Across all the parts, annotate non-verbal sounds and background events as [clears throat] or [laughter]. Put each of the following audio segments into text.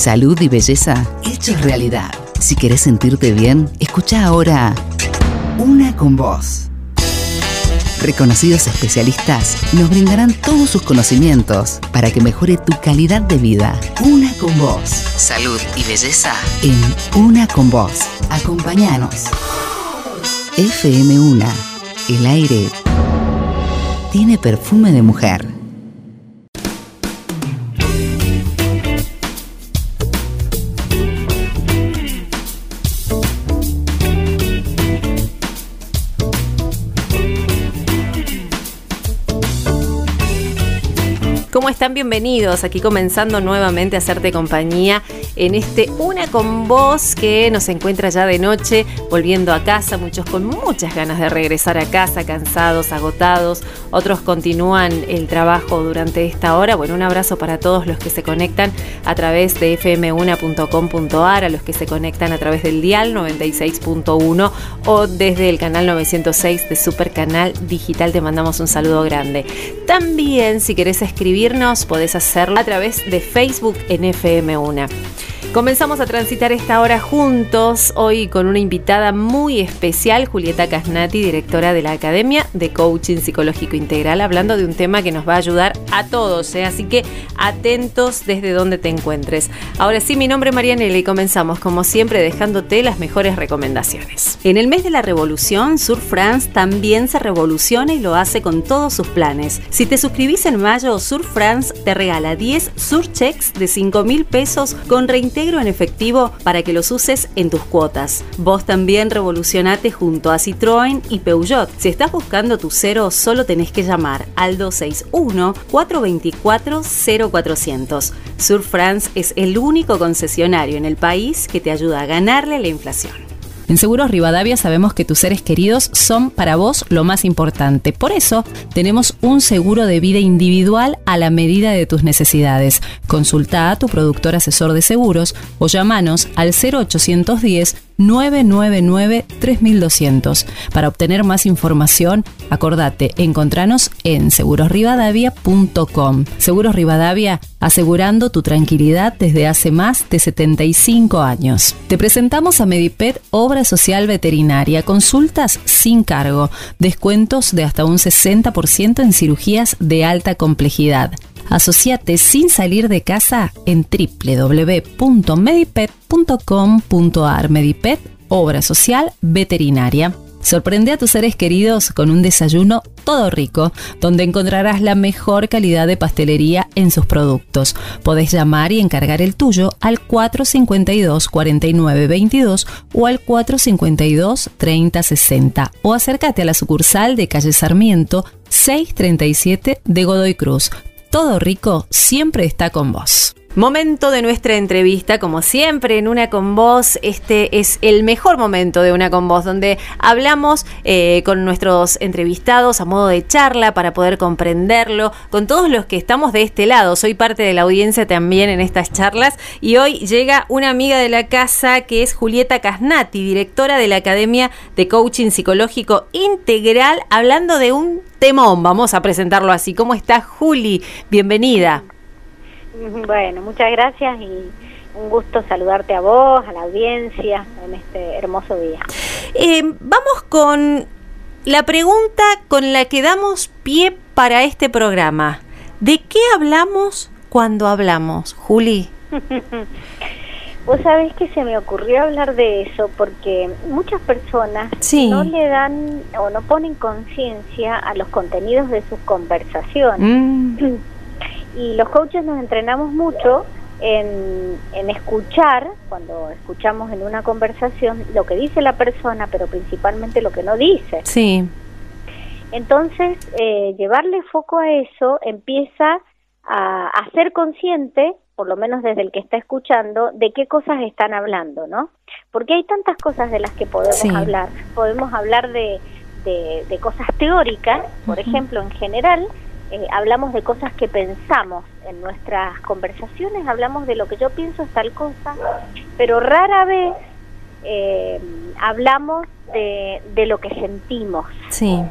Salud y belleza hechos realidad. Si querés sentirte bien, escucha ahora Una con Voz. Reconocidos especialistas nos brindarán todos sus conocimientos para que mejore tu calidad de vida. Una con Voz. Salud y belleza en Una con Voz. Acompáñanos. FM1. El aire tiene perfume de mujer. Están? Bienvenidos. Aquí comenzando nuevamente a hacerte compañía en este Una con Vos que nos encuentra ya de noche, volviendo a casa, muchos con muchas ganas de regresar a casa, cansados, agotados, otros continúan el trabajo durante esta hora. Bueno, un abrazo para todos los que se conectan a través de fm1.com.ar, a los que se conectan a través del dial 96.1 o desde el canal 906 de Super Canal Digital. Te mandamos un saludo grande. También, si querés escribir podés hacerlo a través de Facebook en FM1. Comenzamos a transitar esta hora juntos, hoy con una invitada muy especial, Julieta Casnati, directora de la Academia de Coaching Psicológico Integral, hablando de un tema que nos va a ayudar a todos, ¿eh? así que atentos desde donde te encuentres. Ahora sí, mi nombre es Marianela y comenzamos como siempre dejándote las mejores recomendaciones. En el mes de la revolución, Sur France también se revoluciona y lo hace con todos sus planes. Si te suscribís en mayo, Sur France te regala 10 Sur Checks de 5 mil pesos con reintegro en efectivo para que los uses en tus cuotas. Vos también revolucionate junto a Citroën y Peugeot. Si estás buscando tu cero, solo tenés que llamar al 261-424-0400. Sur France es el único concesionario en el país que te ayuda a ganarle la inflación. En Seguros Rivadavia sabemos que tus seres queridos son para vos lo más importante. Por eso tenemos un seguro de vida individual a la medida de tus necesidades. Consulta a tu productor asesor de seguros o llamanos al 0810 999 3200. Para obtener más información, acordate, encontranos en segurosrivadavia.com. Seguros Rivadavia, asegurando tu tranquilidad desde hace más de 75 años. Te presentamos a Medipet Obra Social Veterinaria, consultas sin cargo, descuentos de hasta un 60% en cirugías de alta complejidad. Asociate sin salir de casa en www.medipet.com.ar. Medipet, obra social veterinaria. Sorprende a tus seres queridos con un desayuno todo rico, donde encontrarás la mejor calidad de pastelería en sus productos. Podés llamar y encargar el tuyo al 452 4922 o al 452 3060 o acércate a la sucursal de calle Sarmiento 637 de Godoy Cruz todo rico siempre está con vos. Momento de nuestra entrevista, como siempre, en Una con Vos. Este es el mejor momento de Una con Vos, donde hablamos eh, con nuestros entrevistados a modo de charla para poder comprenderlo, con todos los que estamos de este lado. Soy parte de la audiencia también en estas charlas y hoy llega una amiga de la casa que es Julieta Casnati, directora de la Academia de Coaching Psicológico Integral, hablando de un temón. Vamos a presentarlo así. ¿Cómo está Juli? Bienvenida. Bueno, muchas gracias y un gusto saludarte a vos, a la audiencia en este hermoso día. Eh, vamos con la pregunta con la que damos pie para este programa. ¿De qué hablamos cuando hablamos, Juli? [laughs] Vos sabés que se me ocurrió hablar de eso porque muchas personas no le dan o no ponen conciencia a los contenidos de sus conversaciones. Mm. [clears throat] Y los coaches nos entrenamos mucho en, escuchar, cuando escuchamos en una conversación, lo que dice la persona, pero principalmente lo que no dice. Sí. Entonces, eh, llevarle foco a eso empieza a, a, ser consciente, por lo menos desde el que está escuchando, de qué cosas están hablando, ¿no? Porque hay tantas cosas de las que podemos hablar. Podemos hablar de, de, cosas teóricas, por ejemplo, en general, eh, hablamos de cosas que pensamos en nuestras conversaciones, hablamos de lo que yo pienso es tal cosa, pero rara vez eh, hablamos de, de, lo que sentimos. Sí.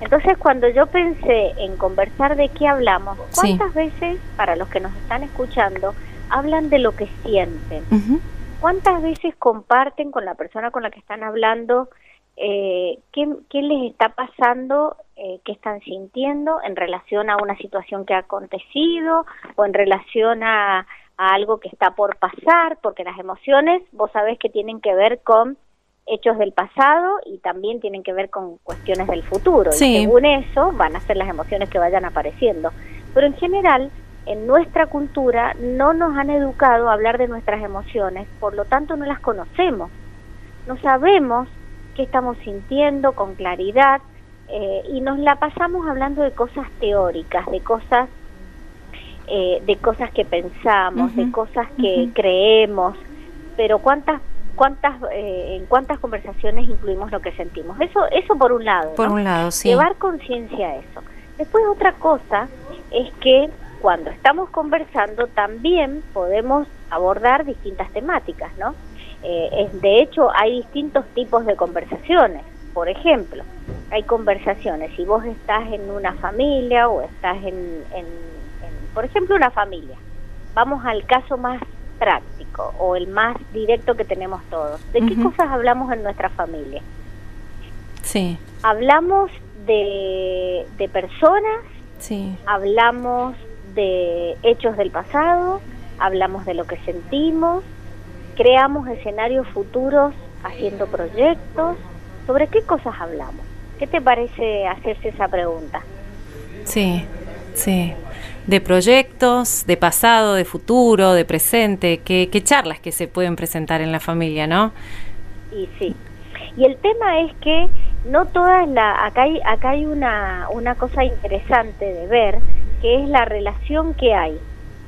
Entonces, cuando yo pensé en conversar de qué hablamos, ¿cuántas veces, para los que nos están escuchando, hablan de lo que sienten. ¿Cuántas veces comparten con la persona con la que están hablando eh, qué, qué, les está pasando, eh, qué están sintiendo en relación a una situación que ha acontecido o en relación a, a algo que está por pasar? Porque las emociones, vos sabés que tienen que ver con hechos del pasado y también tienen que ver con cuestiones del futuro. Y según eso van a ser las emociones que vayan apareciendo. Pero en general, en nuestra cultura no nos han educado a hablar de nuestras emociones, por lo tanto no las conocemos. No sabemos qué estamos sintiendo con claridad eh, y nos la pasamos hablando de cosas teóricas, de cosas eh, de cosas que pensamos, de cosas que creemos, pero cuántas cuántas eh, en cuántas conversaciones incluimos lo que sentimos. Eso eso por un lado. Por un lado, sí. Llevar conciencia a eso. Después otra cosa es que cuando estamos conversando también podemos abordar distintas temáticas, ¿no? Eh, de hecho, hay distintos tipos de conversaciones. Por ejemplo, hay conversaciones, si vos estás en una familia o estás en, en por ejemplo, una familia. Vamos al caso más práctico o el más directo que tenemos todos. ¿De qué cosas hablamos en nuestra familia? Sí. Hablamos de, de personas, sí. hablamos de hechos del pasado, hablamos de lo que sentimos, creamos escenarios futuros haciendo proyectos. ¿Sobre qué cosas hablamos? ¿Qué te parece hacerse esa pregunta? Sí, sí de proyectos, de pasado, de futuro, de presente, qué, charlas que se pueden presentar en la familia, ¿no? Y sí. Y el tema es que no todas la acá hay acá hay una una cosa interesante de ver que es la relación que hay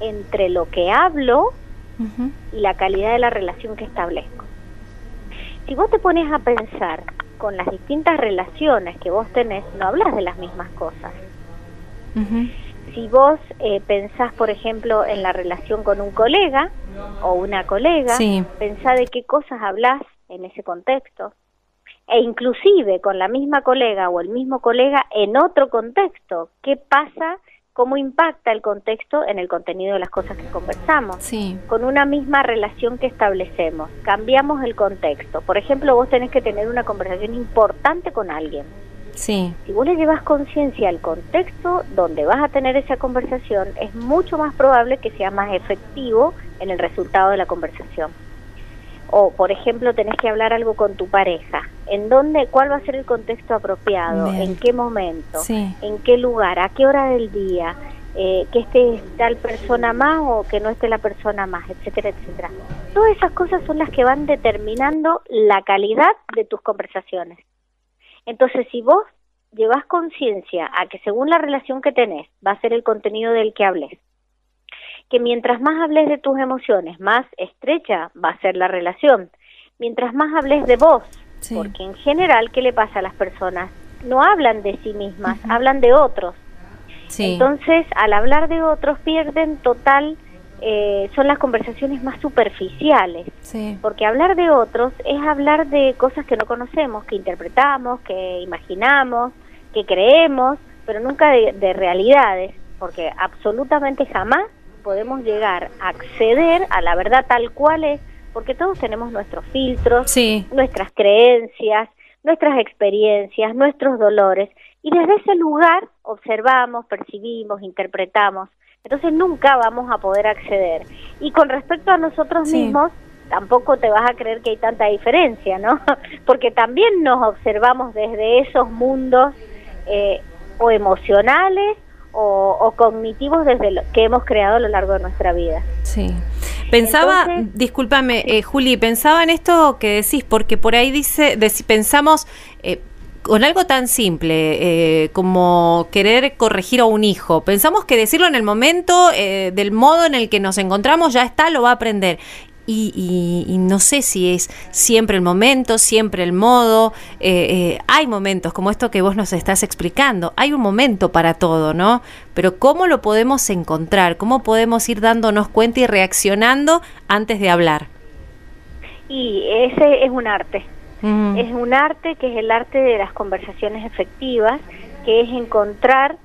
entre lo que hablo y la calidad de la relación que establezco. Si vos te pones a pensar con las distintas relaciones que vos tenés, no hablas de las mismas cosas. Si vos eh, pensás, por ejemplo, en la relación con un colega o una colega, pensá de qué cosas hablas en ese contexto, e inclusive con la misma colega o el mismo colega en otro contexto, qué pasa, cómo impacta el contexto en el contenido de las cosas que conversamos, con una misma relación que establecemos, cambiamos el contexto. Por ejemplo, vos tenés que tener una conversación importante con alguien Sí. Si vos le llevas conciencia al contexto donde vas a tener esa conversación, es mucho más probable que sea más efectivo en el resultado de la conversación. O, por ejemplo, tenés que hablar algo con tu pareja. ¿En dónde, cuál va a ser el contexto apropiado? ¿En qué momento? ¿En qué lugar? ¿A qué hora del día? Eh, que esté tal persona más o que no esté la persona más, etcétera, etcétera. Todas esas cosas son las que van determinando la calidad de tus conversaciones. Entonces, si vos llevas conciencia a que según la relación que tenés va a ser el contenido del que hables, que mientras más hables de tus emociones, más estrecha va a ser la relación, mientras más hables de vos, porque en general, ¿qué le pasa a las personas? No hablan de sí mismas, hablan de otros. Entonces, al hablar de otros, pierden total eh, son las conversaciones más superficiales, porque hablar de otros es hablar de cosas que no conocemos, que interpretamos, que imaginamos, que creemos, pero nunca de, realidades, porque absolutamente jamás podemos llegar a acceder a la verdad tal cual es, porque todos tenemos nuestros filtros, nuestras creencias, nuestras experiencias, nuestros dolores, y desde ese lugar observamos, percibimos, interpretamos, entonces nunca vamos a poder acceder. Y con respecto a nosotros mismos, tampoco te vas a creer que hay tanta diferencia, ¿no? [laughs] Porque también nos observamos desde esos mundos eh, o emocionales o, cognitivos desde lo que hemos creado a lo largo de nuestra vida. Sí. Pensaba, discúlpame, eh, Juli, pensaba en esto que decís, porque por ahí dice, pensamos, eh, con algo tan simple eh, como querer corregir a un hijo, pensamos que decirlo en el momento, eh, del modo en el que nos encontramos, ya está, lo va a aprender. Y, no sé si es siempre el momento, siempre el modo. Eh, hay momentos como esto que vos nos estás explicando. Hay un momento para todo, ¿no? Pero ¿cómo lo podemos encontrar? ¿Cómo podemos ir dándonos cuenta y reaccionando antes de hablar? Y ese es un arte. Es un arte que es el arte de las conversaciones efectivas, que es encontrar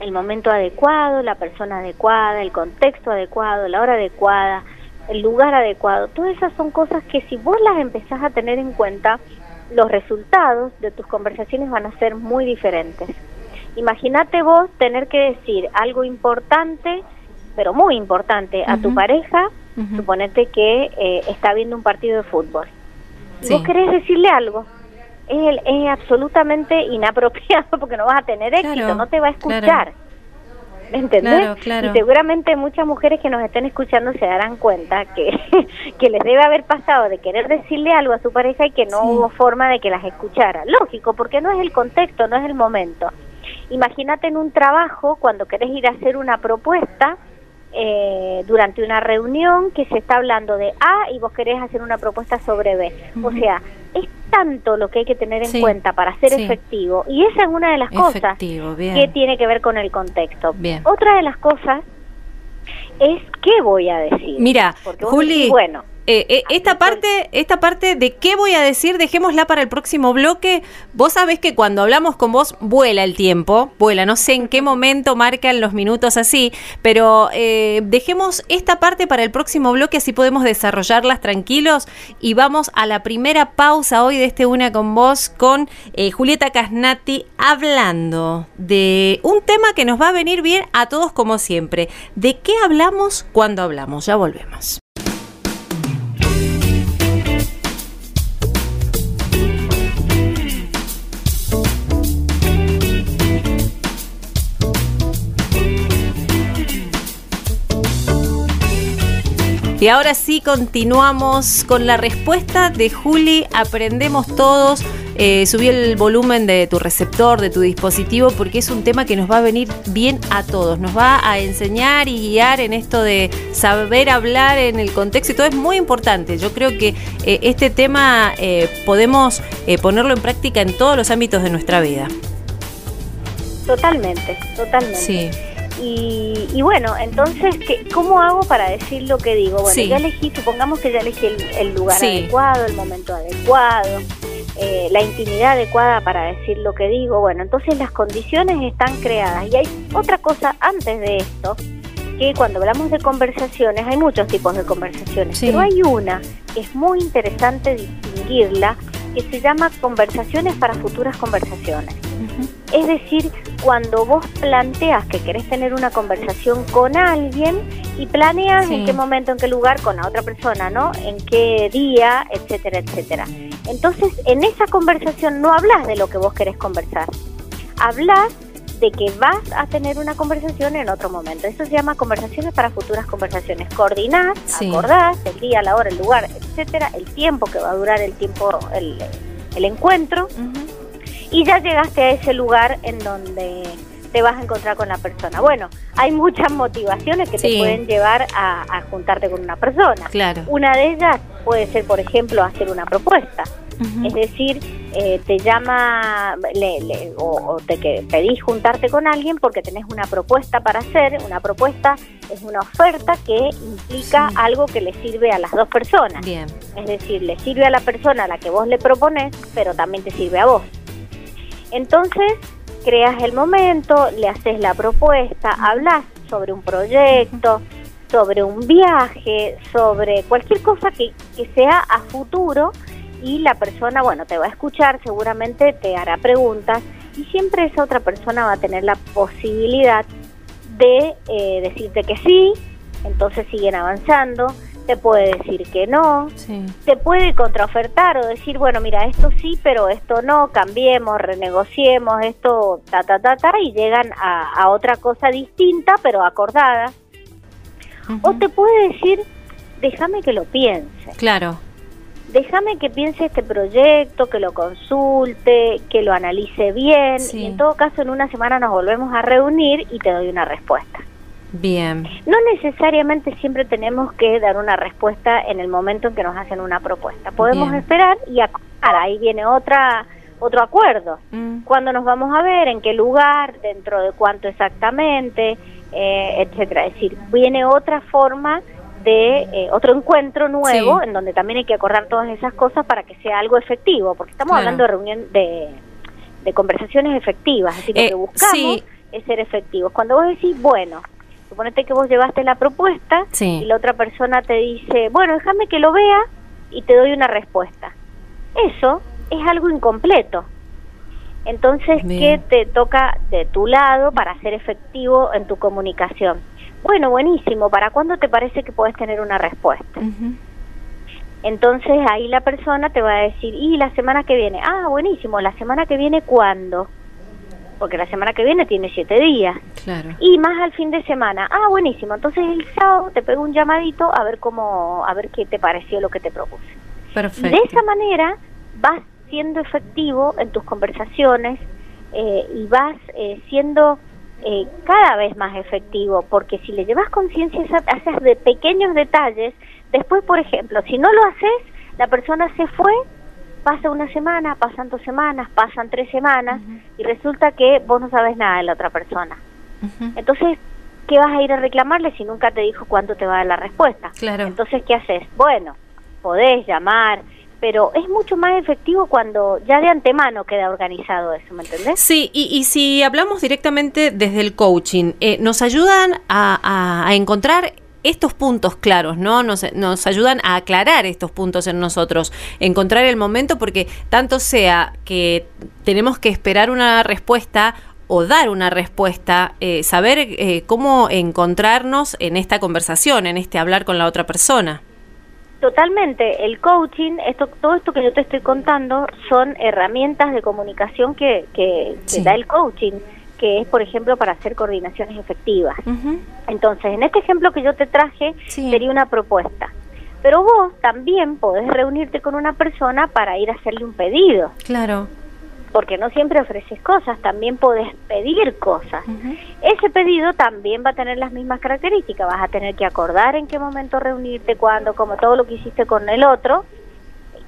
el momento adecuado, la persona adecuada, el contexto adecuado, la hora adecuada, el lugar adecuado. Todas esas son cosas que si vos las empezás a tener en cuenta, los resultados de tus conversaciones van a ser muy diferentes. Imagínate vos tener que decir algo importante, pero muy importante, a tu pareja, suponete que eh, está viendo un partido de fútbol. Vos querés decirle algo, es, es, absolutamente inapropiado [laughs] porque no vas a tener éxito, no te va a escuchar. ¿Me entendés? Y seguramente muchas mujeres que nos estén escuchando se darán cuenta que, [laughs] que les debe haber pasado de querer decirle algo a su pareja y que no hubo forma de que las escuchara. Lógico, porque no es el contexto, no es el momento. Imagínate en un trabajo cuando querés ir a hacer una propuesta eh, durante una reunión que se está hablando de A y vos querés hacer una propuesta sobre B. O sea, es tanto lo que hay que tener en cuenta para ser efectivo y esa es una de las cosas que tiene que ver con el contexto. Otra de las cosas es qué voy a decir. Mira, Juli, bueno, eh, eh, esta parte, esta parte de qué voy a decir, dejémosla para el próximo bloque. Vos sabés que cuando hablamos con vos vuela el tiempo, vuela, no sé en qué momento marcan los minutos así, pero eh, dejemos esta parte para el próximo bloque, así podemos desarrollarlas tranquilos y vamos a la primera pausa hoy de este Una con vos con Julieta Casnati hablando de un tema que nos va a venir bien a todos como siempre. ¿De qué hablamos cuando hablamos? Ya volvemos. Y ahora sí continuamos con la respuesta de Juli. Aprendemos todos. Eh, subí el volumen de tu receptor, de tu dispositivo, porque es un tema que nos va a venir bien a todos. Nos va a enseñar y guiar en esto de saber hablar en el contexto y todo es muy importante. Yo creo que eh, este tema eh, podemos ponerlo en práctica en todos los ámbitos de nuestra vida. Totalmente, totalmente. Sí. Y, bueno, entonces, ¿qué, ¿cómo hago para decir lo que digo? Bueno, ya elegí, supongamos que ya elegí el, lugar adecuado, el momento adecuado, eh, la intimidad adecuada para decir lo que digo. Bueno, entonces las condiciones están creadas. Y hay otra cosa antes de esto, que cuando hablamos de conversaciones, hay muchos tipos de conversaciones, pero hay una que es muy interesante distinguirla, que se llama conversaciones para futuras conversaciones. Es decir, cuando vos planteas que querés tener una conversación con alguien y planeas en qué momento, en qué lugar, con la otra persona, ¿no? En qué día, etcétera, etcétera. Entonces, en esa conversación no hablas de lo que vos querés conversar. Hablas de que vas a tener una conversación en otro momento. Eso se llama conversaciones para futuras conversaciones. Coordinás, acordás el día, la hora, el lugar, etcétera, el tiempo que va a durar el tiempo, el, encuentro y ya llegaste a ese lugar en donde te vas a encontrar con la persona. Bueno, hay muchas motivaciones que te pueden llevar a, juntarte con una persona. Claro. Una de ellas puede ser, por ejemplo, hacer una propuesta. Es decir, eh, te llama o, te que pedís juntarte con alguien porque tenés una propuesta para hacer. Una propuesta es una oferta que implica algo que le sirve a las dos personas. Bien. Es decir, le sirve a la persona a la que vos le propones, pero también te sirve a vos. Entonces, creas el momento, le haces la propuesta, hablas sobre un proyecto, sobre un viaje, sobre cualquier cosa que, que sea a futuro y la persona, bueno, te va a escuchar, seguramente te hará preguntas y siempre esa otra persona va a tener la posibilidad de eh, decirte que sí, entonces siguen avanzando, te puede decir que no, te puede contraofertar o decir, bueno, mira, esto sí, pero esto no, cambiemos, renegociemos, esto, ta, ta, ta, ta, y llegan a, otra cosa distinta, pero acordada. O te puede decir, déjame que lo piense. Claro. Déjame que piense este proyecto, que lo consulte, que lo analice bien, y en todo caso en una semana nos volvemos a reunir y te doy una respuesta. Bien. No necesariamente siempre tenemos que dar una respuesta en el momento en que nos hacen una propuesta. Podemos esperar y ahí viene otra otro acuerdo. Mm. ¿Cuándo nos vamos a ver? ¿En qué lugar? ¿Dentro de cuánto exactamente? Eh, etcétera. Es decir, viene otra forma de eh, otro encuentro nuevo en donde también hay que acordar todas esas cosas para que sea algo efectivo, porque estamos hablando de reunión de, de conversaciones efectivas, así que lo que eh, buscamos es ser efectivos. Cuando vos decís, bueno, suponete que vos llevaste la propuesta Sí. y la otra persona te dice, bueno, déjame que lo vea y te doy una respuesta. Eso es algo incompleto. Entonces, Bien. ¿qué te toca de tu lado para ser efectivo en tu comunicación? Bueno, buenísimo. ¿Para cuándo te parece que puedes tener una respuesta? Entonces ahí la persona te va a decir, y la semana que viene, ah, buenísimo, la semana que viene cuándo? Porque la semana que viene tiene siete días. Claro. Y más al fin de semana, ah, buenísimo, entonces el sábado te pego un llamadito a ver cómo, a ver qué te pareció lo que te propuse. Perfecto. de esa manera vas siendo efectivo en tus conversaciones eh, y vas eh, siendo eh, cada vez más efectivo, porque si le llevas conciencia esos de pequeños detalles, después, por ejemplo, si no lo haces, la persona se fue, pasa una semana, pasan dos semanas, pasan tres semanas, y resulta que vos no sabes nada de la otra persona. Entonces, ¿qué vas a ir a reclamarle si nunca te dijo cuándo te va a dar la respuesta? Claro. Entonces, ¿qué haces? Bueno, podés llamar, pero es mucho más efectivo cuando ya de antemano queda organizado eso, ¿me entendés? Sí, y, y si hablamos directamente desde el coaching, eh, nos ayudan a, a- a encontrar estos puntos claros, ¿no? Nos, nos ayudan a aclarar estos puntos en nosotros, encontrar el momento, porque tanto sea que tenemos que esperar una respuesta o dar una respuesta, eh, saber eh, cómo encontrarnos en esta conversación, en este hablar con la otra persona. Totalmente, el coaching, esto, todo esto que yo te estoy contando son herramientas de comunicación que, que, da el coaching, que es, por ejemplo, para hacer coordinaciones efectivas. Entonces, en este ejemplo que yo te traje, Sí. sería una propuesta. Pero vos también podés reunirte con una persona para ir a hacerle un pedido, Claro. Porque no siempre ofreces cosas, también podés pedir cosas. Ese pedido también va a tener las mismas características, vas a tener que acordar en qué momento reunirte, cuándo, como todo lo que hiciste con el otro,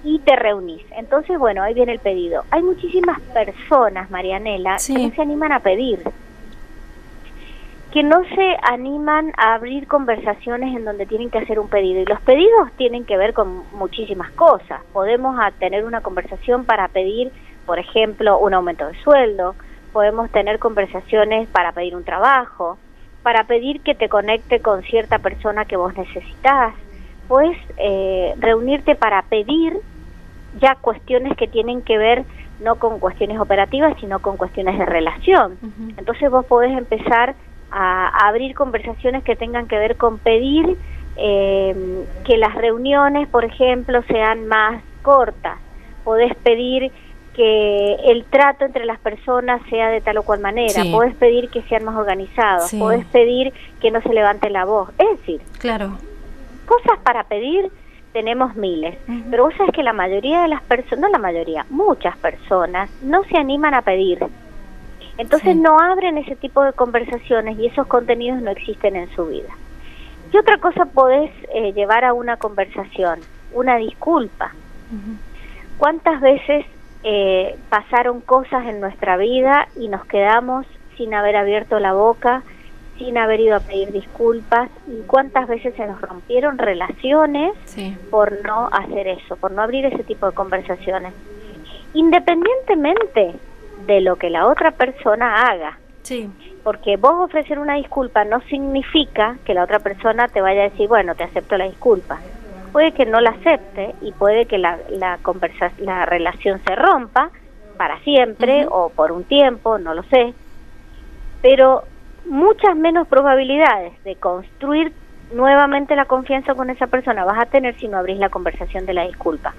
y te reunís. Entonces, bueno, ahí viene el pedido. Hay muchísimas personas, Marianela, Sí. que no se animan a pedir, que no se animan a abrir conversaciones en donde tienen que hacer un pedido. Y los pedidos tienen que ver con muchísimas cosas. Podemos a tener una conversación para pedir, por ejemplo, un aumento de sueldo, podemos tener conversaciones para pedir un trabajo, para pedir que te conecte con cierta persona que vos necesitas, puedes eh, reunirte para pedir ya cuestiones que tienen que ver no con cuestiones operativas, sino con cuestiones de relación. Entonces vos podés empezar a, a abrir conversaciones que tengan que ver con pedir eh, que las reuniones, por ejemplo, sean más cortas. Podés pedir que el trato entre las personas sea de tal o cual manera. Sí. Podés pedir que sean más organizados. Sí. Podés pedir que no se levante la voz. Es decir, Claro. cosas para pedir tenemos miles, pero vos sabés que la mayoría de las personas, no la mayoría, muchas personas no se animan a pedir. Entonces Sí. no abren ese tipo de conversaciones y esos contenidos no existen en su vida. ¿Qué otra cosa podés eh, llevar a una conversación? Una disculpa. ¿Cuántas veces eh, pasaron cosas en nuestra vida y nos quedamos sin haber abierto la boca, sin haber ido a pedir disculpas? ¿Y cuántas veces se nos rompieron relaciones Sí. por no hacer eso, por no abrir ese tipo de conversaciones? Independientemente de lo que la otra persona haga. Sí. Porque vos ofrecer una disculpa no significa que la otra persona te vaya a decir, bueno, te acepto la disculpa. Puede que no la acepte y puede que la, la, conversa la relación se rompa para siempre o por un tiempo, no lo sé. Pero muchas menos probabilidades de construir nuevamente la confianza con esa persona vas a tener si no abrís la conversación de la disculpa.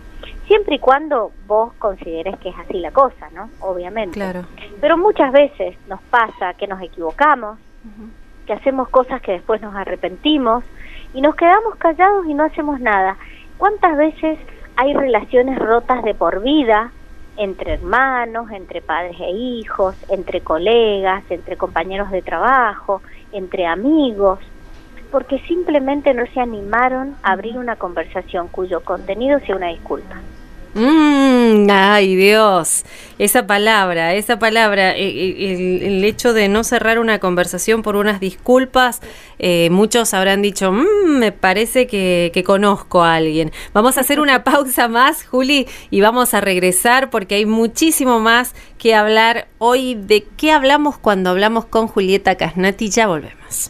Siempre y cuando vos consideres que es así la cosa, ¿no? Obviamente. Claro. Pero muchas veces nos pasa que nos equivocamos, Ujú. Que hacemos cosas que después nos arrepentimos y nos quedamos callados y no hacemos nada. ¿Cuántas veces hay relaciones rotas de por vida entre hermanos, entre padres e hijos, entre colegas, entre compañeros de trabajo, entre amigos? Porque simplemente no se animaron a abrir una conversación cuyo contenido sea una disculpa. Mm, ay, Dios. Esa palabra, esa palabra, eh, eh, el, hecho de no cerrar una conversación por unas disculpas, eh, muchos habrán dicho, mm, me parece que, que, conozco a alguien. Vamos a hacer una [laughs] pausa más, Juli, y vamos a regresar porque hay muchísimo más que hablar hoy. ¿De qué hablamos cuando hablamos con Julieta Casnati? Ya volvemos.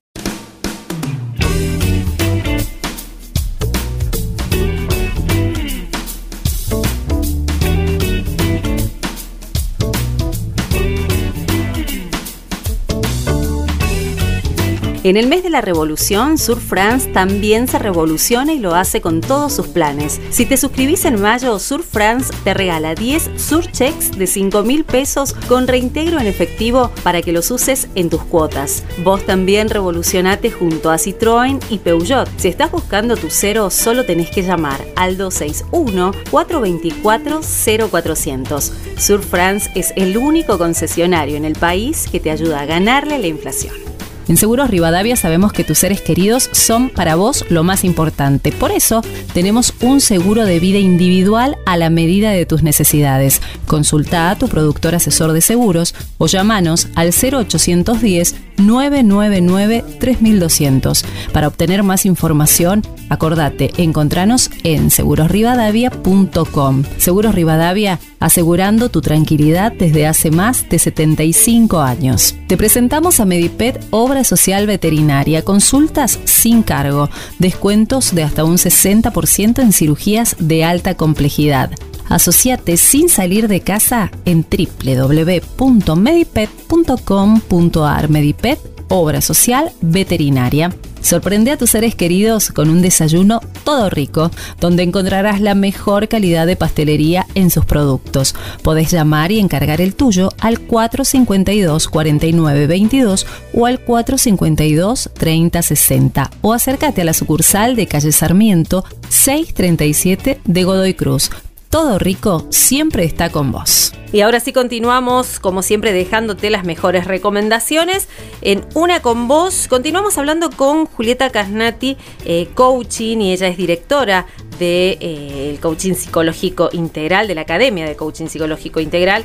En el mes de la revolución, Sur France también se revoluciona y lo hace con todos sus planes. Si te suscribís en mayo, Sur France te regala 10 Sur Checks de 5 mil pesos con reintegro en efectivo para que los uses en tus cuotas. Vos también revolucionate junto a Citroën y Peugeot. Si estás buscando tu cero, solo tenés que llamar al 261-424-0400. Sur France es el único concesionario en el país que te ayuda a ganarle la inflación. En Seguros Rivadavia sabemos que tus seres queridos son para vos lo más importante. Por eso tenemos un seguro de vida individual a la medida de tus necesidades. Consulta a tu productor asesor de seguros o llamanos al 0810 999 3200. Para obtener más información, acordate, encontranos en segurosrivadavia.com. Seguros Rivadavia, asegurando tu tranquilidad desde hace más de 75 años. Te presentamos a Medipet Social Veterinaria, consultas sin cargo, descuentos de hasta un 60% en cirugías de alta complejidad. Asociate sin salir de casa en www.medipet.com.ar. Medipet, obra social veterinaria. Sorprende a tus seres queridos con un desayuno todo rico, donde encontrarás la mejor calidad de pastelería en sus productos. Podés llamar y encargar el tuyo al 452 4922 o al 452 3060 o acércate a la sucursal de calle Sarmiento 637 de Godoy Cruz todo rico siempre está con vos. Y ahora sí continuamos, como siempre, dejándote las mejores recomendaciones. En Una con Vos, continuamos hablando con Julieta Casnati, eh, coaching, y ella es directora del de, eh, coaching psicológico integral, de la Academia de Coaching Psicológico Integral.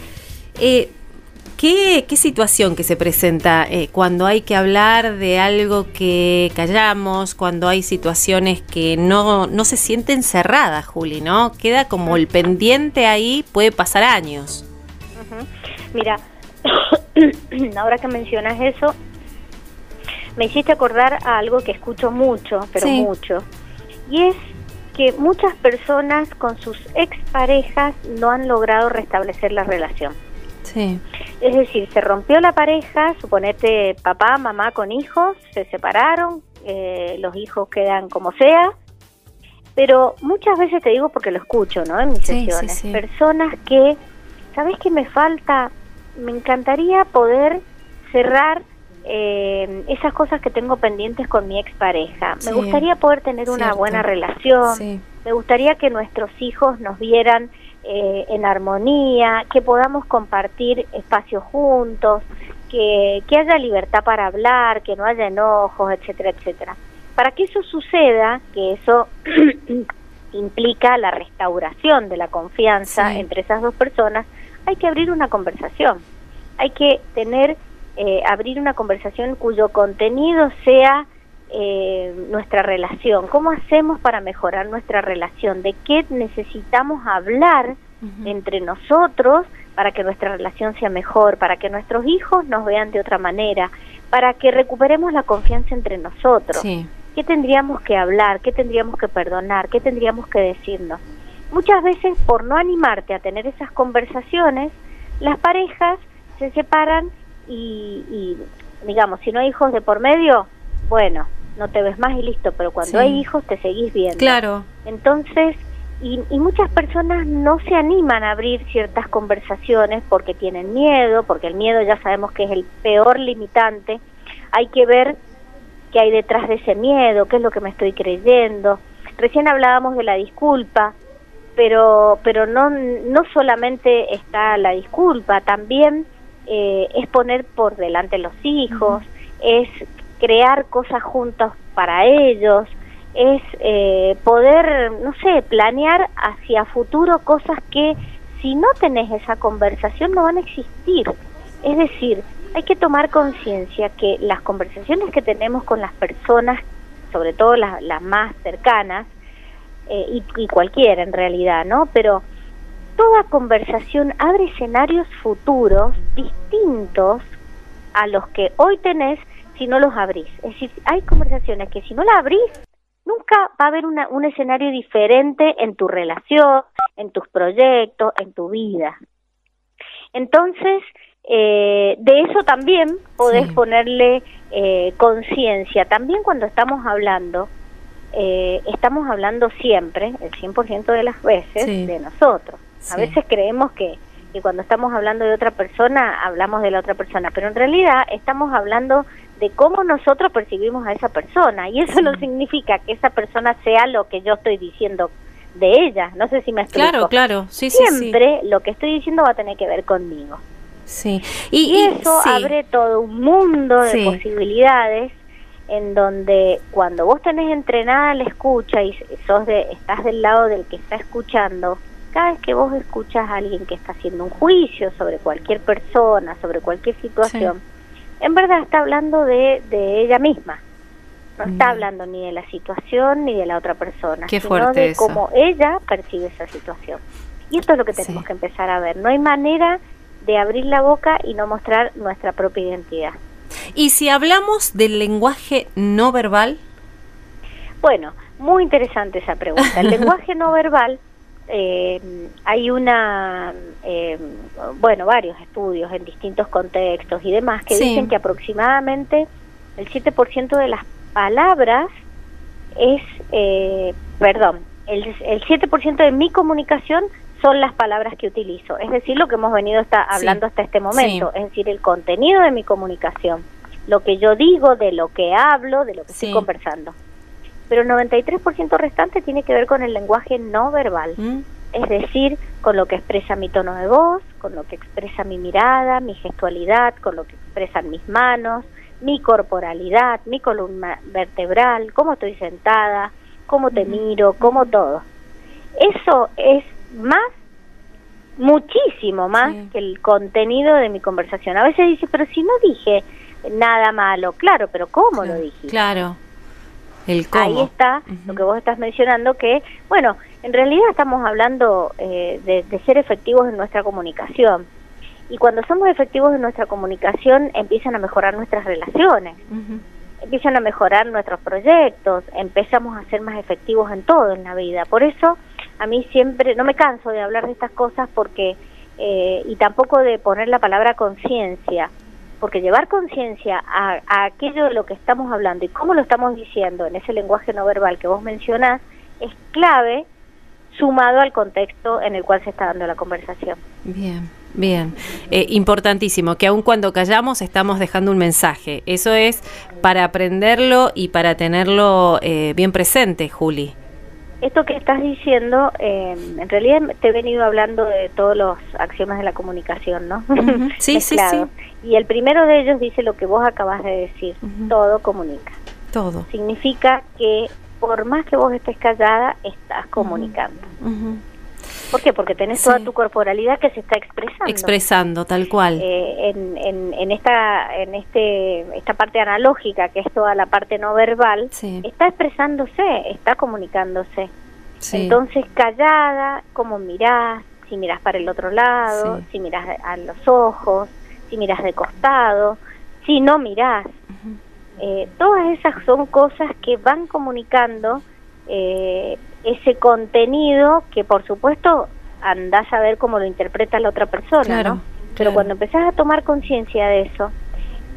Eh, ¿Qué, situación que se presenta eh, cuando hay que hablar de algo que callamos, cuando hay situaciones que no, no se sienten cerradas, Juli, ¿no? Queda como el pendiente ahí, puede pasar años. Mira, [coughs] ahora que mencionas eso, me hiciste acordar a algo que escucho mucho, pero mucho, y es que muchas personas con sus exparejas no han logrado restablecer la relación. Sí. Es decir, se rompió la pareja, suponete papá, mamá con hijos, se separaron, eh, los hijos quedan como sea, pero muchas veces te digo porque lo escucho, ¿no? En mis sesiones, personas que, ¿sabes qué me falta? Me encantaría poder cerrar eh, esas cosas que tengo pendientes con mi expareja. Me gustaría poder tener una buena relación. Me gustaría que nuestros hijos nos vieran eh, en armonía, que podamos compartir espacios juntos, que, que haya libertad para hablar, que no haya enojos, etcétera, etcétera. Para que eso suceda, que eso [clears throat] implica la restauración de la confianza entre esas dos personas, hay que abrir una conversación. Hay que tener, eh, abrir una conversación cuyo contenido sea eh, nuestra relación, cómo hacemos para mejorar nuestra relación, de qué necesitamos hablar entre nosotros para que nuestra relación sea mejor, para que nuestros hijos nos vean de otra manera, para que recuperemos la confianza entre nosotros. ¿Qué tendríamos que hablar? ¿Qué tendríamos que perdonar? ¿Qué tendríamos que decirnos? Muchas veces por no animarte a tener esas conversaciones, las parejas se separan y, y digamos, si no hay hijos de por medio, bueno, no te ves más y listo, pero cuando hay hijos te seguís viendo. Claro. Entonces, y, y, muchas personas no se animan a abrir ciertas conversaciones porque tienen miedo, porque el miedo ya sabemos que es el peor limitante. Hay que ver qué hay detrás de ese miedo, qué es lo que me estoy creyendo. Recién hablábamos de la disculpa, pero, pero no, no solamente está la disculpa, también eh, es poner por delante los hijos, es crear cosas juntos para ellos, es eh, poder, no sé, planear hacia futuro cosas que si no tenés esa conversación no van a existir. Es decir, hay que tomar conciencia que las conversaciones que tenemos con las personas, sobre todo las, más cercanas, eh, y, y cualquiera en realidad, ¿no? Pero toda conversación abre escenarios futuros distintos a los que hoy tenés si no los abrís. Es decir, hay conversaciones que si no las abrís, nunca va a haber un escenario diferente en tu relación, en tus proyectos, en tu vida. Entonces, eh, de eso también podés ponerle eh, conciencia. También cuando estamos hablando, eh, estamos hablando siempre, el 100% de las veces, de nosotros. A veces creemos que, que cuando estamos hablando de otra persona, hablamos de la otra persona, pero en realidad estamos hablando de cómo nosotros percibimos a esa persona. Y eso no significa que esa persona sea lo que yo estoy diciendo de ella, no sé si me explico. Claro, claro, sí, Siempre lo que estoy diciendo va a tener que ver conmigo. Sí. Y, eso abre todo un mundo de posibilidades en donde cuando vos tenés entrenada la escucha y sos de, estás del lado del que está escuchando, cada vez que vos escuchas a alguien que está haciendo un juicio sobre cualquier persona, sobre cualquier situación, en verdad está hablando de, de ella misma. No está mm. hablando ni de la situación ni de la otra persona, sino de cómo ella percibe esa situación. Y esto es lo que tenemos que empezar a ver. No hay manera de abrir la boca y no mostrar nuestra propia identidad. ¿Y si hablamos del lenguaje no verbal? Bueno, muy interesante esa pregunta. El [laughs] lenguaje no verbal eh, hay una, eh, bueno, varios estudios en distintos contextos y demás que dicen que aproximadamente el 7% de las palabras es, eh, perdón, el, el 7% de mi comunicación son las palabras que utilizo, es decir, lo que hemos venido está, hablando hasta este momento, es decir, el contenido de mi comunicación, lo que yo digo, de lo que hablo, de lo que estoy conversando pero el 93% restante tiene que ver con el lenguaje no verbal, mm. es decir, con lo que expresa mi tono de voz, con lo que expresa mi mirada, mi gestualidad, con lo que expresan mis manos, mi corporalidad, mi columna vertebral, cómo estoy sentada, cómo te miro, cómo todo. Eso es más, muchísimo más que el contenido de mi conversación. A veces dice, pero si no dije nada malo, claro, pero ¿cómo lo dije? Claro. Ahí está lo que vos estás mencionando, que, bueno, en realidad estamos hablando eh, de, ser efectivos en nuestra comunicación. Y cuando somos efectivos en nuestra comunicación, empiezan a mejorar nuestras relaciones, empiezan a mejorar nuestros proyectos, empezamos a ser más efectivos en todo en la vida. Por eso, a mí siempre, no me canso de hablar de estas cosas porque, eh, y tampoco de poner la palabra conciencia, porque llevar conciencia a, aquello de lo que estamos hablando y cómo lo estamos diciendo en ese lenguaje no verbal que vos mencionás es clave sumado al contexto en el cual se está dando la conversación. Bien. Bien, eh, importantísimo, que aun cuando callamos estamos dejando un mensaje. Eso es para aprenderlo y para tenerlo eh, bien presente, Juli esto que estás diciendo, eh, en realidad te he venido hablando de todos los axiomas de la comunicación, ¿no? [laughs] Sí, sí, sí. Y el primero de ellos dice lo que vos acabas de decir, todo comunica. Todo. Significa que por más que vos estés callada, estás comunicando. ¿Por qué? Porque tenés toda tu corporalidad que se está expresando. Expresando, tal cual. Eh, en, en, en, esta en este esta parte analógica, que es toda la parte no verbal, está expresándose, está comunicándose. Entonces, callada, cómo mirás, si mirás para el otro lado, si mirás a los ojos, si mirás de costado, si no mirás. eh, todas esas son cosas que van comunicando eh, ese contenido que por supuesto andás a ver cómo lo interpreta la otra persona, ¿no? Pero cuando empezás a tomar conciencia de eso,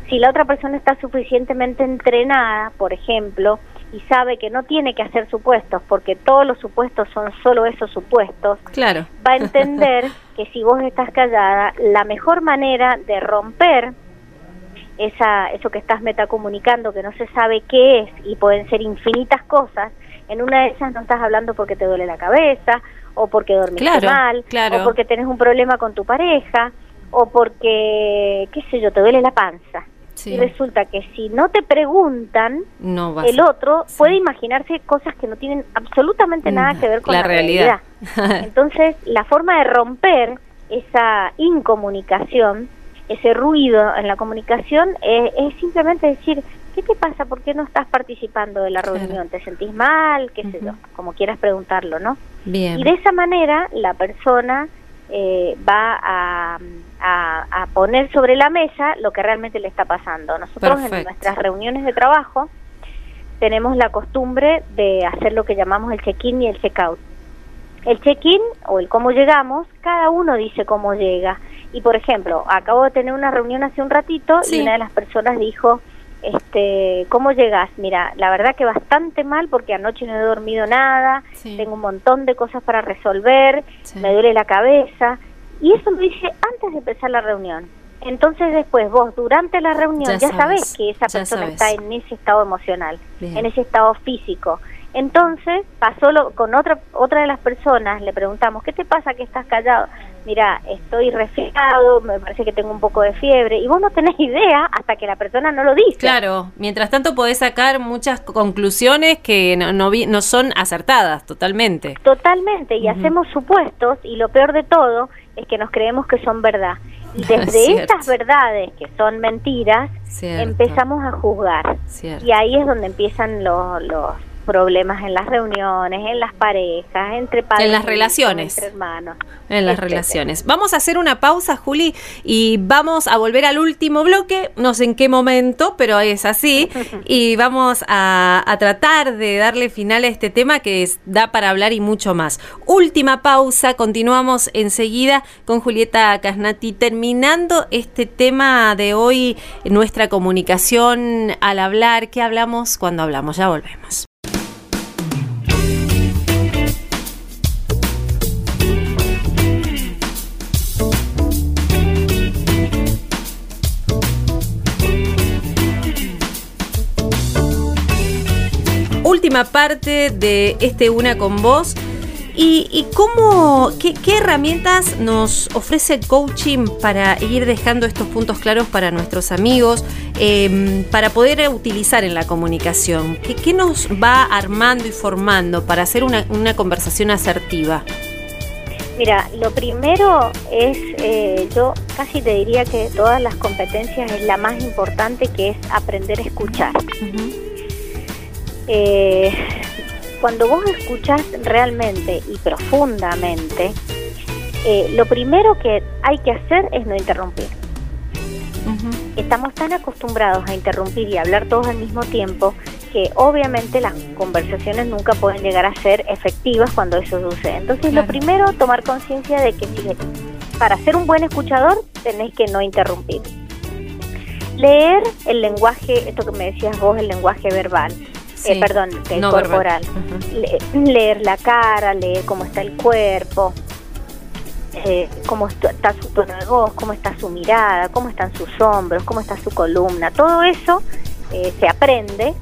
si la otra persona está suficientemente entrenada, por ejemplo, y sabe que no tiene que hacer supuestos, porque todos los supuestos son solo esos supuestos, claro. va a entender [laughs] que si vos estás callada, la mejor manera de romper esa, eso que estás metacomunicando, que no se sabe qué es, y pueden ser infinitas cosas, en una de esas no estás hablando porque te duele la cabeza, o porque dormiste mal, o porque tenés un problema con tu pareja, o porque, qué sé yo, te duele la panza. Y resulta que si no te preguntan, el otro puede imaginarse cosas que no tienen absolutamente nada que ver con la, realidad. [laughs] Entonces, la forma de romper esa incomunicación, ese ruido en la comunicación, es, simplemente decir, ¿qué te pasa? ¿Por qué no estás participando de la reunión? ¿Te sentís mal? ¿Qué sé yo? Como quieras preguntarlo, ¿no? Bien. Y de esa manera la persona eh, va a, a, poner sobre la mesa lo que realmente le está pasando. Nosotros en nuestras reuniones de trabajo tenemos la costumbre de hacer lo que llamamos el check-in y el check-out. El check-in o el cómo llegamos, cada uno dice cómo llega. Y por ejemplo, acabo de tener una reunión hace un ratito y una de las personas dijo, este, ¿cómo llegas? Mira, la verdad que bastante mal porque anoche no he dormido nada, tengo un montón de cosas para resolver, me duele la cabeza. Y eso lo dije antes de empezar la reunión. Entonces después vos durante la reunión ya, sabes, que esa persona está en ese estado emocional, en ese estado físico. Entonces pasó lo, con otra otra de las personas, le preguntamos, ¿qué te pasa que estás callado? Mira, estoy resfriado, me parece que tengo un poco de fiebre, y vos no tenés [laughs] idea hasta que la persona no lo dice. Claro, mientras tanto podés sacar muchas conclusiones que no, no, no son acertadas totalmente. Totalmente, y hacemos supuestos, y lo peor de todo es que nos creemos que son verdad. [laughs] Y desde estas verdades, que son mentiras, empezamos a juzgar. Y ahí es donde empiezan los, los problemas en las reuniones, en las parejas, entre padres, en las relaciones, entre hermanos, en las relaciones. Vamos a hacer una pausa, Juli, y vamos a volver al último bloque, no sé en qué momento, pero es así, [laughs] y vamos a, tratar de darle final a este tema que da para hablar y mucho más. Última pausa, continuamos enseguida con Julieta Casnati terminando este tema de hoy, nuestra comunicación al hablar, ¿qué hablamos cuando hablamos? Ya volvemos. Última parte de este Una con Vos. ¿Y, cómo, qué, herramientas nos ofrece coaching para ir dejando estos puntos claros para nuestros amigos, em, para poder utilizar en la comunicación? ¿Qué, nos va armando y formando para hacer una, conversación asertiva? Mira, lo primero es, eh, yo casi te diría que todas las competencias es la más importante, que es aprender a escuchar. Eh, cuando vos escuchas realmente y profundamente, eh, lo primero que hay que hacer es no interrumpir. Estamos tan acostumbrados a interrumpir y hablar todos al mismo tiempo que obviamente las conversaciones nunca pueden llegar a ser efectivas cuando eso sucede. Entonces lo primero, tomar conciencia de que para ser un buen escuchador tenés que no interrumpir. Leer el lenguaje, esto que me decías vos, el lenguaje verbal. Eh, perdón, corporal. leer la cara, leer cómo está el cuerpo, eh, cómo está su tono de voz, cómo está su mirada, cómo están sus hombros, cómo está su columna. Todo eso eh, se aprende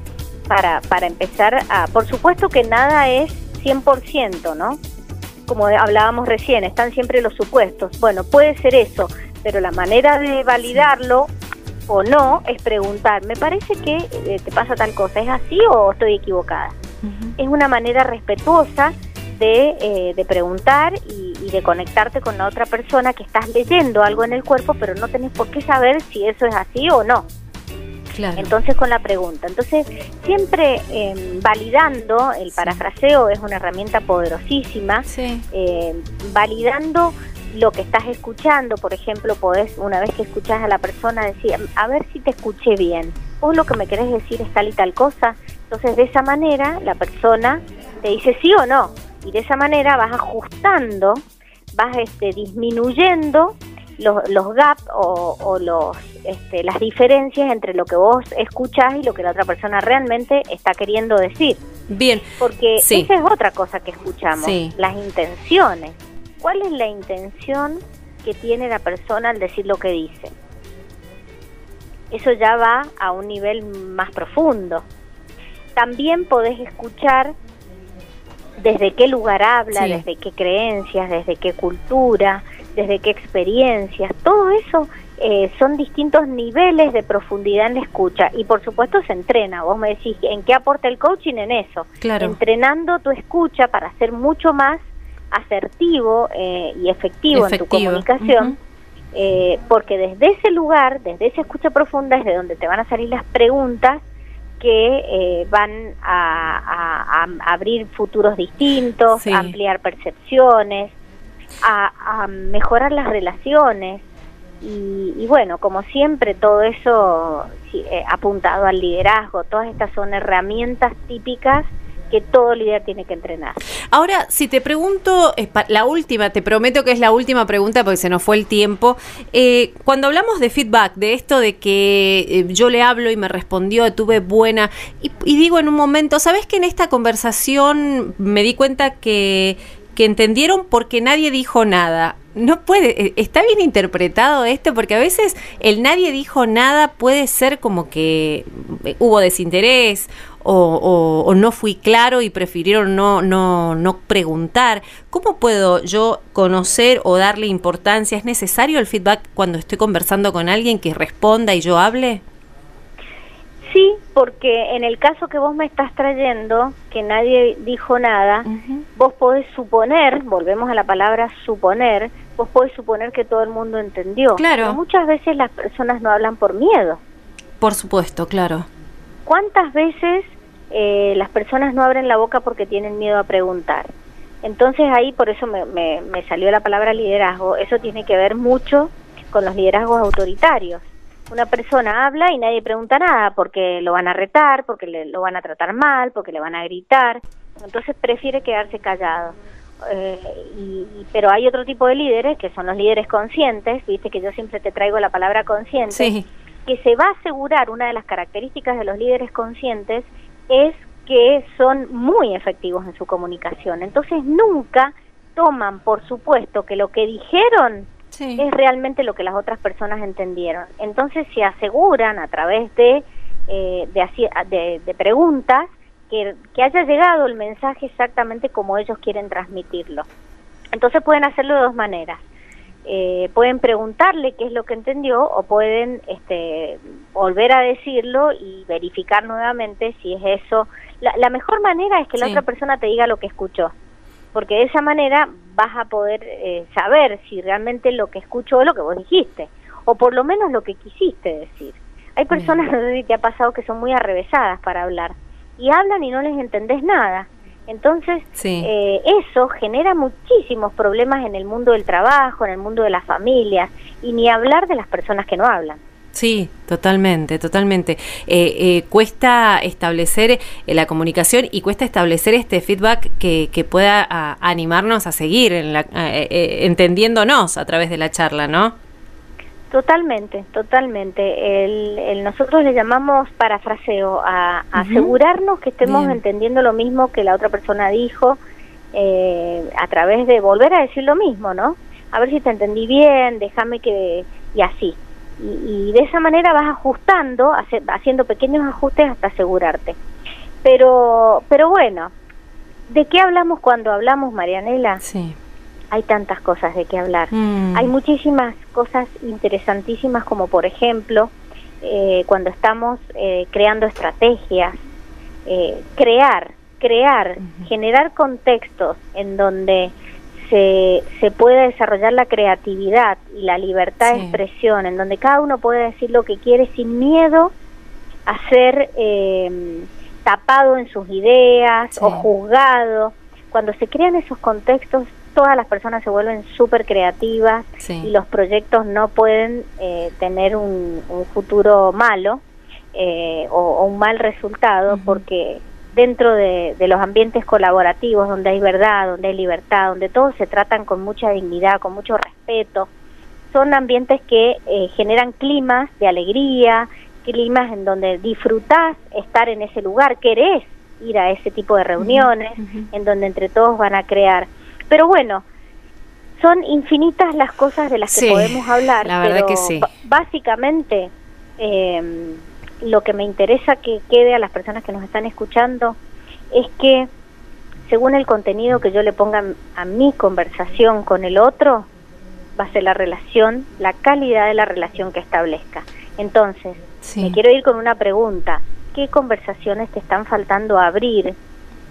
para, para empezar a... Por supuesto que nada es 100%, ¿no? Como hablábamos recién, están siempre los supuestos. Bueno, puede ser eso, pero la manera de validarlo o no es preguntar, me parece que eh, te pasa tal cosa, ¿es así o estoy equivocada? Es una manera respetuosa de, eh, de preguntar y, de conectarte con la otra persona que estás leyendo algo en el cuerpo, pero no tenés por qué saber si eso es así o no. Entonces con la pregunta. Entonces siempre em, validando, el parafraseo es una herramienta poderosísima, em, validando lo que estás escuchando, por ejemplo, podés, una vez que escuchás a la persona, decir, a ver si te escuché bien, o lo que me querés decir es tal y tal cosa. Entonces, de esa manera, la persona te dice sí o no, y de esa manera vas ajustando, vas este, disminuyendo los, los gaps o, los, este, las diferencias entre lo que vos escuchás y lo que la otra persona realmente está queriendo decir. Bien. Porque esa es otra cosa que escuchamos, las intenciones cuál es la intención que tiene la persona al decir lo que dice. Eso ya va a un nivel más profundo. También podés escuchar desde qué lugar habla, desde qué creencias, desde qué cultura, desde qué experiencias. Todo eso eh, son distintos niveles de profundidad en la escucha y por supuesto se entrena. Vos me decís, ¿en qué aporta el coaching? En eso. Entrenando tu escucha para ser mucho más asertivo eh, y efectivo, en tu comunicación, eh, porque desde ese lugar, desde esa escucha profunda, es de donde te van a salir las preguntas que eh, van a, abrir futuros distintos, a ampliar percepciones, a, mejorar las relaciones. Y, bueno, como siempre, todo eso apuntado al liderazgo, todas estas son herramientas típicas que todo líder tiene que entrenar. Ahora, si te pregunto, la última, te prometo que es la última pregunta porque se nos fue el tiempo. Eh, cuando hablamos de feedback, de esto de que eh, yo le hablo y me respondió, tuve buena, y, digo en un momento, ¿sabes que en esta conversación me di cuenta que, que entendieron porque nadie dijo nada? no puede, eh, está bien interpretado esto, porque a veces el nadie dijo nada puede ser como que hubo desinterés o, no fui claro y prefirieron no, no, no preguntar. ¿Cómo puedo yo conocer o darle importancia? ¿Es necesario el feedback cuando estoy conversando con alguien que responda y yo hable? Porque en el caso que vos me estás trayendo, que nadie dijo nada, vos podés suponer, volvemos a la palabra suponer, vos podés suponer que todo el mundo entendió. Claro. muchas veces las personas no hablan por miedo. Por supuesto, claro. ¿Cuántas veces eh, las personas no abren la boca porque tienen miedo a preguntar. Entonces ahí por eso me, me, salió la palabra liderazgo. Eso tiene que ver mucho con los liderazgos autoritarios. Una persona habla y nadie pregunta nada porque lo van a retar, porque le, lo van a tratar mal, porque le van a gritar. Entonces prefiere quedarse callado. Eh, y, pero hay otro tipo de líderes que son los líderes conscientes, viste que yo siempre te traigo la palabra consciente, que se va a asegurar una de las características de los líderes conscientes es que son muy efectivos en su comunicación. Entonces nunca toman por supuesto que lo que dijeron es realmente lo que las otras personas entendieron. Entonces se aseguran a través de, eh, de, de, preguntas que, que haya llegado el mensaje exactamente como ellos quieren transmitirlo. Entonces pueden hacerlo de dos maneras. Eh, pueden preguntarle qué es lo que entendió o pueden este, volver a decirlo y verificar nuevamente si es eso. La, mejor manera es que la otra persona te diga lo que escuchó, porque de esa manera vas a poder eh, saber si realmente lo que escuchó es lo que vos dijiste, o por lo menos lo que quisiste decir. Hay personas, no sé si te ha pasado, que son muy arrevesadas para hablar, y hablan y no les entendés nada. Entonces, eh, eso genera muchísimos problemas en el mundo del trabajo, en el mundo de las familias, y ni hablar de las personas que no hablan. Sí, totalmente, totalmente. Eh, eh, cuesta establecer la comunicación y cuesta establecer este feedback que, que pueda animarnos a seguir en la, entendiéndonos a través de la charla, ¿no? Totalmente, totalmente. El, nosotros le llamamos parafraseo, a, asegurarnos que estemos entendiendo lo mismo que la otra persona dijo eh, a través de volver a decir lo mismo, ¿no? A ver si te entendí bien, déjame que... y así. Y, de esa manera vas ajustando, haciendo pequeños ajustes hasta asegurarte. Pero, pero bueno, ¿de qué hablamos cuando hablamos, Marianela? Sí hay tantas cosas de qué hablar. Mm. Hay muchísimas cosas interesantísimas como por ejemplo eh, cuando estamos eh, creando estrategias, eh, crear, crear, generar contextos en donde se, se pueda desarrollar la creatividad y la libertad de expresión, en donde cada uno puede decir lo que quiere sin miedo a ser tapado en sus ideas o juzgado. Cuando se crean esos contextos todas las personas se vuelven súper creativas y los proyectos no pueden eh, tener un, futuro malo eh, o, un mal resultado porque dentro de, los ambientes colaborativos donde hay verdad, donde hay libertad, donde todos se tratan con mucha dignidad, con mucho respeto, son ambientes que eh, generan climas de alegría, climas en donde disfrutás estar en ese lugar, querés ir a ese tipo de reuniones, en donde entre todos van a crear pero bueno, son infinitas las cosas de las que podemos hablar. La verdad que sí. Básicamente, eh, lo que me interesa que quede a las personas que nos están escuchando es que según el contenido que yo le ponga a mi conversación con el otro, va a ser la relación, la calidad de la relación que establezca. Entonces, me quiero ir con una pregunta. ¿Qué conversaciones te están faltando abrir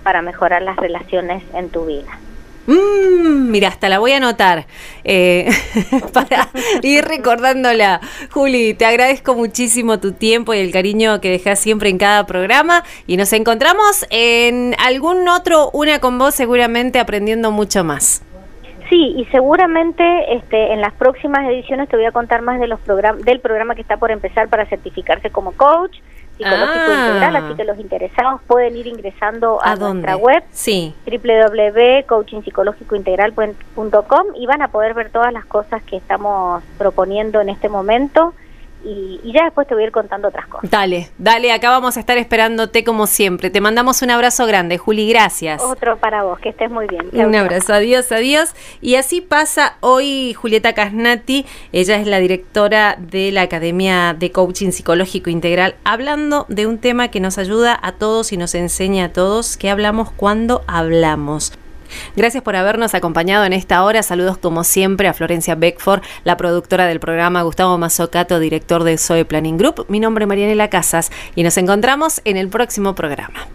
para mejorar las relaciones en tu vida? Mm, mira, hasta la voy a anotar eh, [laughs] para ir recordándola. Juli, te agradezco muchísimo tu tiempo y el cariño que dejas siempre en cada programa y nos encontramos en algún otro Una con vos seguramente aprendiendo mucho más. Sí, y seguramente este, en las próximas ediciones te voy a contar más de los del programa que está por empezar para certificarse como coach psicológico ah. integral, así que los interesados pueden ir ingresando a, nuestra web sí. www.coachingpsicológicointegral.com y van a poder ver todas las cosas que estamos proponiendo en este momento y, ya después te voy a ir contando otras cosas. Dale, dale, acá vamos a estar esperándote como siempre. Te mandamos un abrazo grande, Juli, gracias. Otro para vos, que estés muy bien. un abrazo, adiós, adiós. Y así pasa hoy Julieta Casnati, ella es la directora de la Academia de Coaching Psicológico Integral, hablando de un tema que nos ayuda a todos y nos enseña a todos que hablamos cuando hablamos. Gracias por habernos acompañado en esta hora. Saludos como siempre a Florencia Beckford, la productora del programa, Gustavo Mazzocato, director de Zoe Planning Group. Mi nombre es Marianela Casas y nos encontramos en el próximo programa.